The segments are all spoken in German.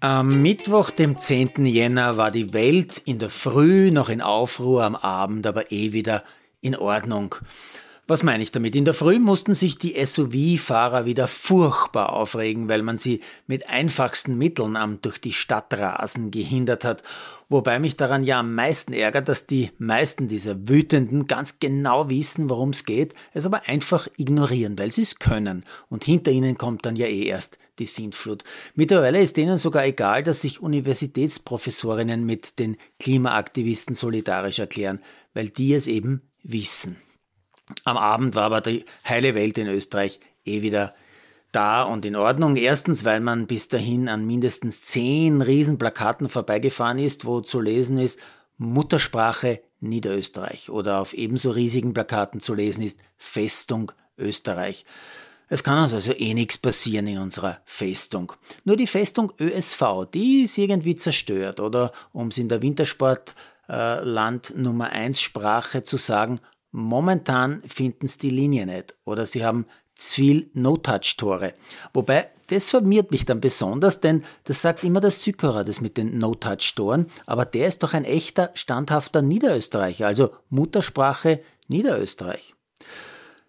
Am Mittwoch, dem 10. Jänner, war die Welt in der Früh noch in Aufruhr, am Abend aber eh wieder in Ordnung. Was meine ich damit? In der Früh mussten sich die SUV-Fahrer wieder furchtbar aufregen, weil man sie mit einfachsten Mitteln am durch die Stadt rasen gehindert hat. Wobei mich daran ja am meisten ärgert, dass die meisten dieser Wütenden ganz genau wissen, worum es geht, es aber einfach ignorieren, weil sie es können. Und hinter ihnen kommt dann ja eh erst die Sintflut. Mittlerweile ist denen sogar egal, dass sich Universitätsprofessorinnen mit den Klimaaktivisten solidarisch erklären, weil die es eben wissen. Am Abend war aber die heile Welt in Österreich eh wieder da und in Ordnung. Erstens, weil man bis dahin an mindestens zehn Riesenplakaten vorbeigefahren ist, wo zu lesen ist Muttersprache Niederösterreich oder auf ebenso riesigen Plakaten zu lesen ist Festung Österreich. Es kann uns also eh nichts passieren in unserer Festung. Nur die Festung ÖSV, die ist irgendwie zerstört oder um es in der Wintersportland äh, Nummer 1 Sprache zu sagen, Momentan finden sie die Linie nicht oder sie haben zu viel No-Touch-Tore. Wobei, das verwirrt mich dann besonders, denn das sagt immer der Sykerer, das mit den No-Touch-Toren, aber der ist doch ein echter, standhafter Niederösterreicher, also Muttersprache Niederösterreich.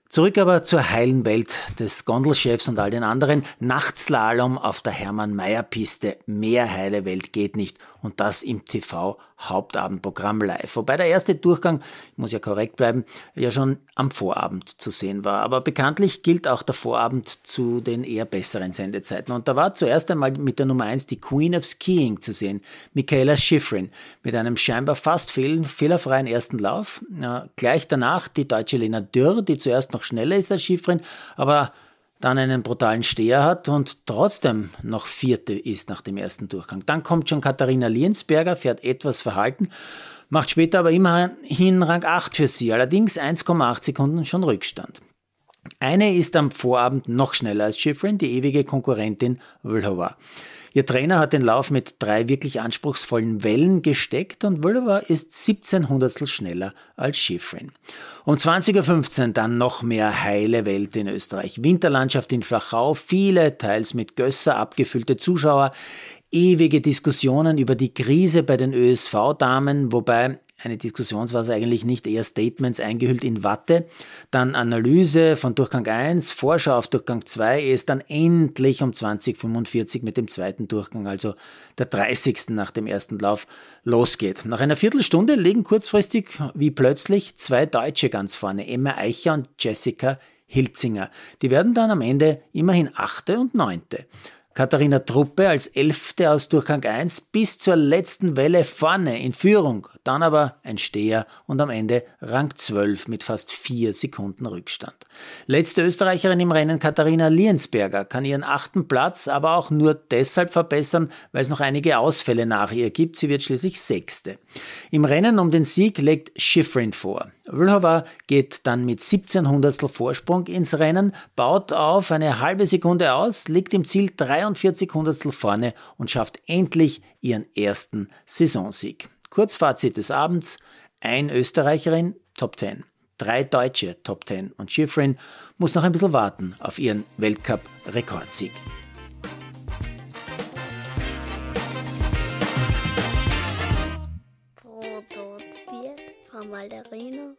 Zurück aber zur heilen Welt des Gondelchefs und all den anderen. Nachtslalom auf der Hermann-Mayer-Piste. Mehr heile Welt geht nicht. Und das im TV Hauptabendprogramm live. Wobei der erste Durchgang, ich muss ja korrekt bleiben, ja schon am Vorabend zu sehen war. Aber bekanntlich gilt auch der Vorabend zu den eher besseren Sendezeiten. Und da war zuerst einmal mit der Nummer 1 die Queen of Skiing zu sehen, Michaela Schifrin, mit einem scheinbar fast fehlerfreien ersten Lauf. Ja, gleich danach die deutsche Lena Dürr, die zuerst noch schneller ist als Schifrin, aber dann einen brutalen Steher hat und trotzdem noch Vierte ist nach dem ersten Durchgang. Dann kommt schon Katharina Liensberger, fährt etwas verhalten, macht später aber immerhin Rang 8 für sie, allerdings 1,8 Sekunden schon Rückstand. Eine ist am Vorabend noch schneller als Schifrin, die ewige Konkurrentin Vlhova. Ihr Trainer hat den Lauf mit drei wirklich anspruchsvollen Wellen gesteckt und Vlhova ist 17 Hundertstel schneller als Schifrin. Um 20.15 Uhr dann noch mehr heile Welt in Österreich. Winterlandschaft in Flachau, viele, teils mit Gösser abgefüllte Zuschauer, ewige Diskussionen über die Krise bei den ÖSV-Damen, wobei eine Diskussionsphase eigentlich nicht, eher Statements eingehüllt in Watte, dann Analyse von Durchgang 1, Vorschau auf Durchgang 2, ehe es dann endlich um 2045 mit dem zweiten Durchgang, also der 30. nach dem ersten Lauf, losgeht. Nach einer Viertelstunde liegen kurzfristig wie plötzlich zwei Deutsche ganz vorne, Emma Eicher und Jessica Hilzinger. Die werden dann am Ende immerhin Achte und Neunte. Katharina Truppe als Elfte aus Durchgang 1 bis zur letzten Welle vorne in Führung, dann aber ein Steher und am Ende Rang 12 mit fast vier Sekunden Rückstand. Letzte Österreicherin im Rennen Katharina Liensberger kann ihren achten Platz aber auch nur deshalb verbessern, weil es noch einige Ausfälle nach ihr gibt. Sie wird schließlich Sechste. Im Rennen um den Sieg legt Schifrin vor. Vlhova geht dann mit 17 Hundertstel Vorsprung ins Rennen, baut auf eine halbe Sekunde aus, liegt im Ziel 43 Hundertstel vorne und schafft endlich ihren ersten Saisonsieg. Kurzfazit des Abends, ein Österreicherin, Top 10. Drei Deutsche, Top 10. Und Schifrin muss noch ein bisschen warten auf ihren Weltcup-Rekordsieg. Produziert von Malderino